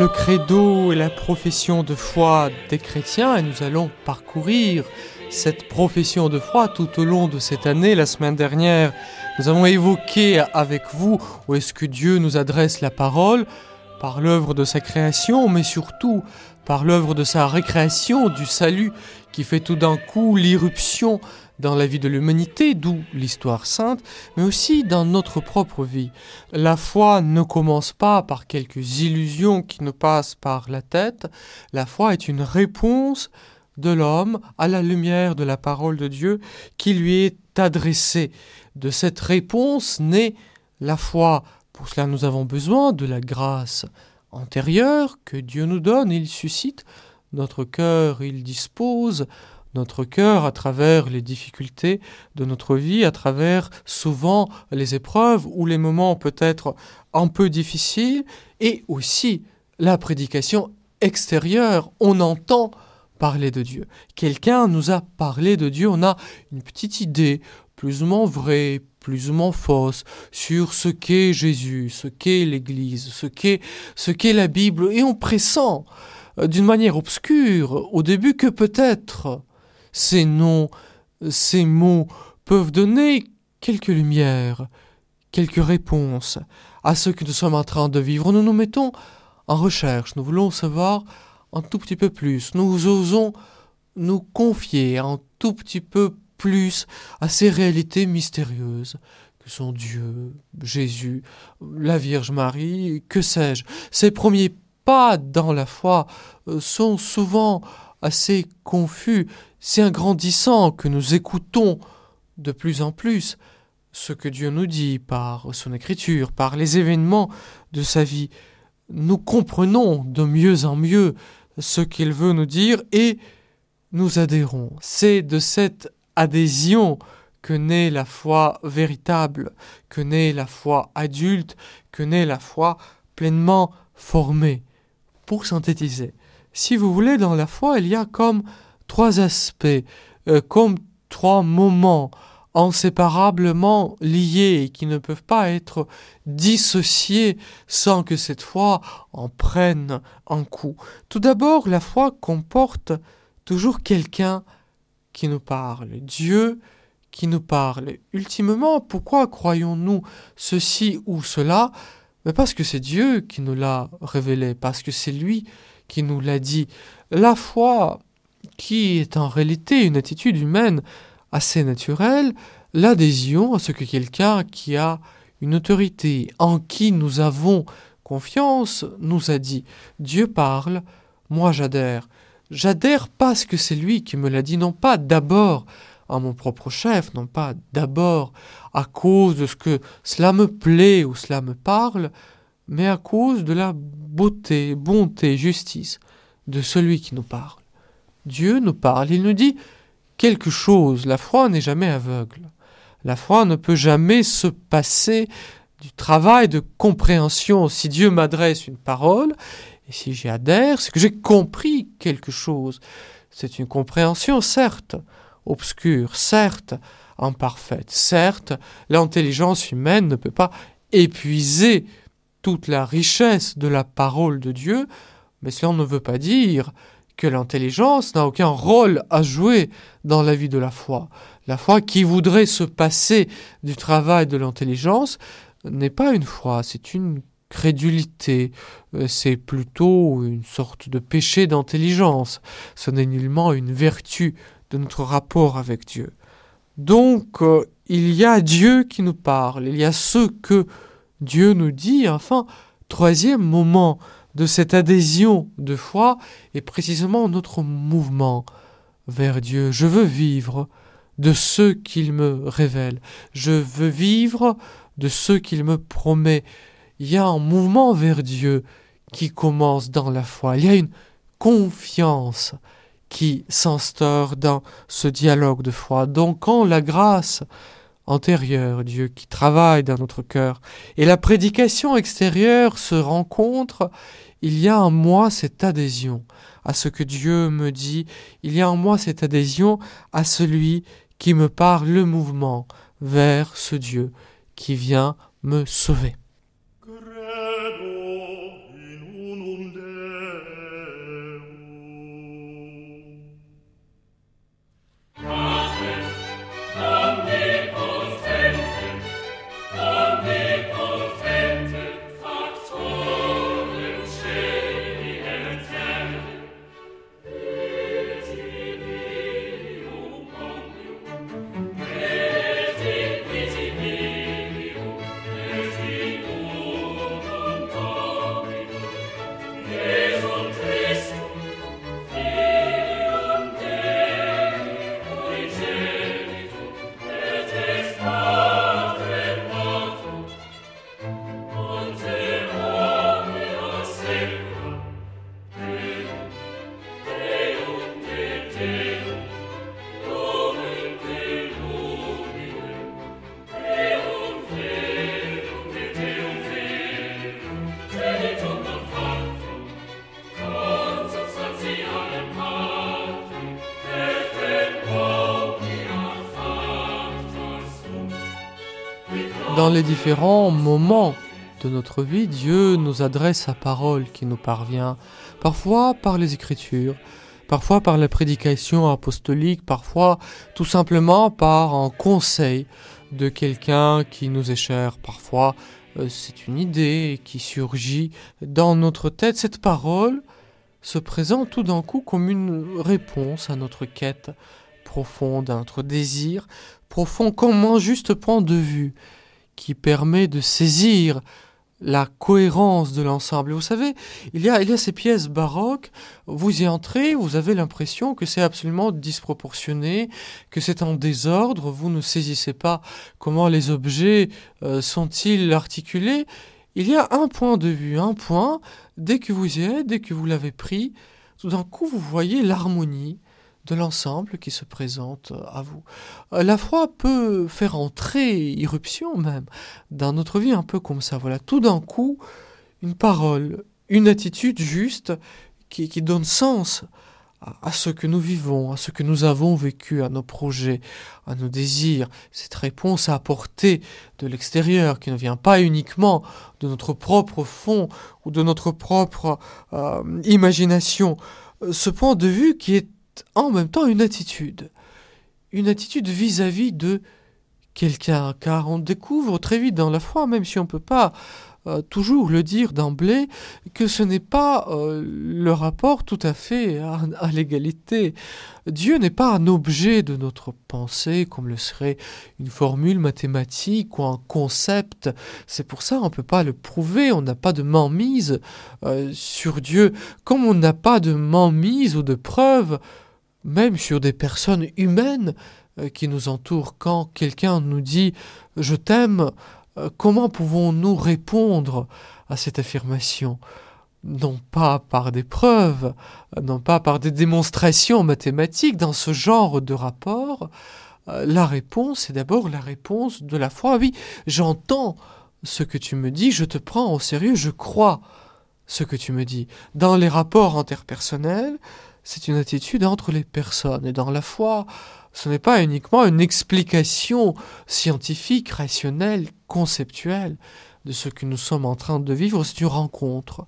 le credo et la profession de foi des chrétiens et nous allons parcourir cette profession de foi tout au long de cette année. La semaine dernière, nous avons évoqué avec vous où est-ce que Dieu nous adresse la parole par l'œuvre de sa création, mais surtout par l'œuvre de sa récréation, du salut qui fait tout d'un coup l'irruption dans la vie de l'humanité, d'où l'histoire sainte, mais aussi dans notre propre vie. La foi ne commence pas par quelques illusions qui nous passent par la tête, la foi est une réponse de l'homme à la lumière de la parole de Dieu qui lui est adressée. De cette réponse naît la foi. Pour cela nous avons besoin de la grâce antérieure que Dieu nous donne, il suscite notre cœur, il dispose notre cœur à travers les difficultés de notre vie, à travers souvent les épreuves ou les moments peut-être un peu difficiles, et aussi la prédication extérieure. On entend parler de Dieu. Quelqu'un nous a parlé de Dieu, on a une petite idée, plus ou moins vraie, plus ou moins fausse, sur ce qu'est Jésus, ce qu'est l'Église, ce qu'est ce qu'est la Bible, et on pressent euh, d'une manière obscure au début que peut-être ces noms, ces mots peuvent donner quelques lumières, quelques réponses à ce que nous sommes en train de vivre. Nous nous mettons en recherche, nous voulons savoir un tout petit peu plus, nous osons nous confier un tout petit peu plus à ces réalités mystérieuses que sont Dieu, Jésus, la Vierge Marie, que sais-je. Ces premiers pas dans la foi euh, sont souvent assez confus c'est un grandissant que nous écoutons de plus en plus ce que Dieu nous dit par son écriture, par les événements de sa vie. Nous comprenons de mieux en mieux ce qu'il veut nous dire et nous adhérons. C'est de cette adhésion que naît la foi véritable, que naît la foi adulte, que naît la foi pleinement formée. Pour synthétiser, si vous voulez, dans la foi, il y a comme trois aspects, euh, comme trois moments inséparablement liés et qui ne peuvent pas être dissociés sans que cette foi en prenne un coup. Tout d'abord, la foi comporte toujours quelqu'un qui nous parle, Dieu qui nous parle. Ultimement, pourquoi croyons-nous ceci ou cela? Mais Parce que c'est Dieu qui nous l'a révélé, parce que c'est lui qui nous l'a dit. La foi qui est en réalité une attitude humaine assez naturelle, l'adhésion à ce que quelqu'un qui a une autorité, en qui nous avons confiance, nous a dit. Dieu parle, moi j'adhère. J'adhère parce que c'est lui qui me l'a dit, non pas d'abord à mon propre chef, non pas d'abord à cause de ce que cela me plaît ou cela me parle, mais à cause de la beauté, bonté, justice de celui qui nous parle. Dieu nous parle, il nous dit quelque chose. La foi n'est jamais aveugle. La foi ne peut jamais se passer du travail de compréhension. Si Dieu m'adresse une parole, et si j'y adhère, c'est que j'ai compris quelque chose. C'est une compréhension, certes, obscure, certes, imparfaite. Certes, l'intelligence humaine ne peut pas épuiser toute la richesse de la parole de Dieu, mais cela ne veut pas dire que l'intelligence n'a aucun rôle à jouer dans la vie de la foi. La foi qui voudrait se passer du travail de l'intelligence n'est pas une foi, c'est une crédulité, euh, c'est plutôt une sorte de péché d'intelligence, ce n'est nullement une vertu de notre rapport avec Dieu. Donc euh, il y a Dieu qui nous parle, il y a ce que Dieu nous dit, enfin, troisième moment de cette adhésion de foi est précisément notre mouvement vers Dieu. Je veux vivre de ce qu'il me révèle. Je veux vivre de ce qu'il me promet. Il y a un mouvement vers Dieu qui commence dans la foi. Il y a une confiance qui s'instaure dans ce dialogue de foi. Donc quand la grâce antérieure, Dieu qui travaille dans notre cœur, et la prédication extérieure se rencontrent, il y a en moi cette adhésion à ce que Dieu me dit, il y a en moi cette adhésion à celui qui me parle le mouvement vers ce Dieu qui vient me sauver. Dans les différents moments de notre vie, Dieu nous adresse sa parole qui nous parvient, parfois par les Écritures, parfois par la prédication apostolique, parfois tout simplement par un conseil de quelqu'un qui nous est cher, parfois euh, c'est une idée qui surgit dans notre tête. Cette parole se présente tout d'un coup comme une réponse à notre quête profonde, à notre désir profond, comme un juste point de vue qui permet de saisir la cohérence de l'ensemble. Vous savez, il y, a, il y a ces pièces baroques, vous y entrez, vous avez l'impression que c'est absolument disproportionné, que c'est en désordre, vous ne saisissez pas comment les objets euh, sont-ils articulés. Il y a un point de vue, un point, dès que vous y êtes, dès que vous l'avez pris, tout d'un coup vous voyez l'harmonie, de l'ensemble qui se présente à vous. Euh, la foi peut faire entrer, irruption même, dans notre vie un peu comme ça. Voilà, tout d'un coup, une parole, une attitude juste qui, donne sens à, ce que nous vivons, à ce que nous avons vécu, à nos projets, à nos désirs. Cette réponse à apporter de l'extérieur, qui ne vient pas uniquement de notre propre fond ou de notre propre euh, imagination. Euh, ce point de vue qui est en même temps une attitude. Une attitude vis-à-vis de quelqu'un, car on découvre très vite dans la foi, même si on ne peut pas euh, toujours le dire d'emblée, que ce n'est pas euh, le rapport tout à fait à, l'égalité. Dieu n'est pas un objet de notre pensée, comme le serait une formule mathématique ou un concept. C'est pour ça qu'on ne peut pas le prouver, on n'a pas de mise euh, sur Dieu, comme on n'a pas de mise ou de preuve même sur des personnes humaines euh, qui nous entourent. Quand quelqu'un nous dit ⁇ Je t'aime ⁇ comment pouvons-nous répondre à cette affirmation? Non pas par des preuves, non pas par des démonstrations mathématiques dans ce genre de rapport, euh, la réponse est d'abord la réponse de la foi. Oui, j'entends ce que tu me dis, je te prends au sérieux, je crois ce que tu me dis. Dans les rapports interpersonnels, c'est une attitude entre les personnes. Et dans la foi, ce n'est pas uniquement une explication scientifique, rationnelle, conceptuelle de ce que nous sommes en train de vivre, c'est une rencontre.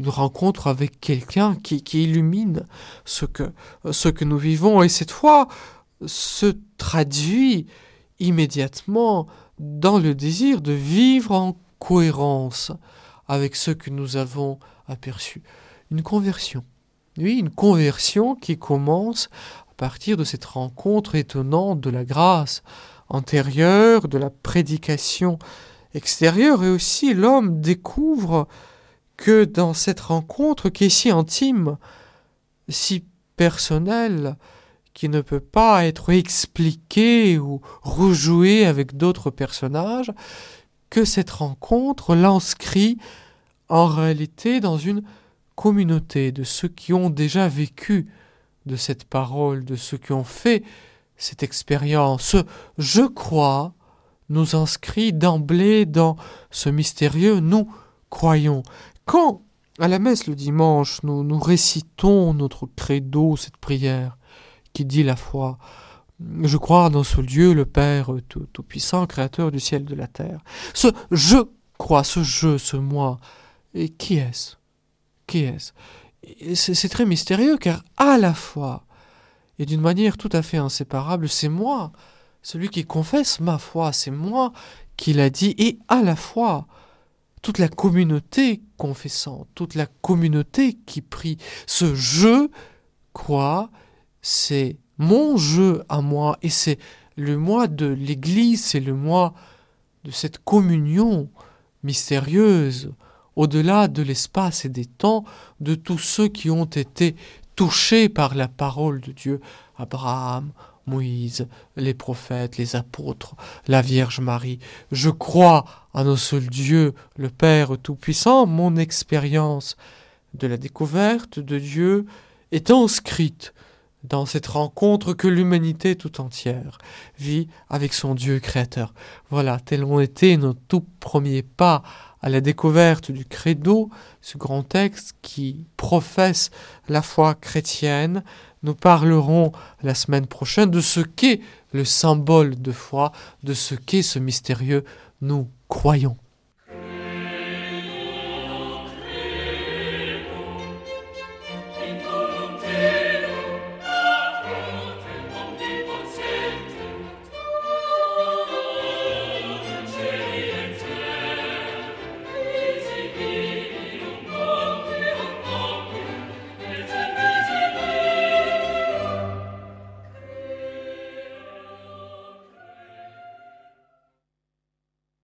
Une rencontre avec quelqu'un qui, illumine ce que, ce que nous vivons. Et cette foi se traduit immédiatement dans le désir de vivre en cohérence avec ce que nous avons aperçu. Une conversion. Oui, une conversion qui commence partir de cette rencontre étonnante de la grâce antérieure, de la prédication extérieure, et aussi l'homme découvre que dans cette rencontre qui est si intime, si personnelle, qui ne peut pas être expliquée ou rejouée avec d'autres personnages, que cette rencontre l'inscrit en réalité dans une communauté, de ceux qui ont déjà vécu de cette parole, de ceux qui ont fait cette expérience. Je crois nous inscrit d'emblée dans ce mystérieux nous croyons. Quand, à la messe le dimanche, nous, nous récitons notre credo, cette prière qui dit la foi, je crois dans ce Dieu, le Père Tout-Puissant, Créateur du ciel et de la terre. Ce je crois, ce je, ce moi, et qui est-ce? Qui est-ce? C'est très mystérieux car à la fois, et d'une manière tout à fait inséparable, c'est moi, celui qui confesse ma foi, c'est moi qui l'a dit, et à la fois, toute la communauté confessante, toute la communauté qui prie. Ce je crois, c'est mon jeu à moi, et c'est le moi de l'Église, c'est le moi de cette communion mystérieuse au-delà de l'espace et des temps, de tous ceux qui ont été touchés par la parole de Dieu, Abraham, Moïse, les prophètes, les apôtres, la Vierge Marie. Je crois en un seul Dieu, le Père Tout-Puissant, mon expérience de la découverte de Dieu est inscrite dans cette rencontre que l'humanité tout entière vit avec son Dieu créateur. Voilà, tels ont été nos tout premiers pas à la découverte du credo, ce grand texte qui professe la foi chrétienne. Nous parlerons la semaine prochaine de ce qu'est le symbole de foi, de ce qu'est ce mystérieux nous croyons.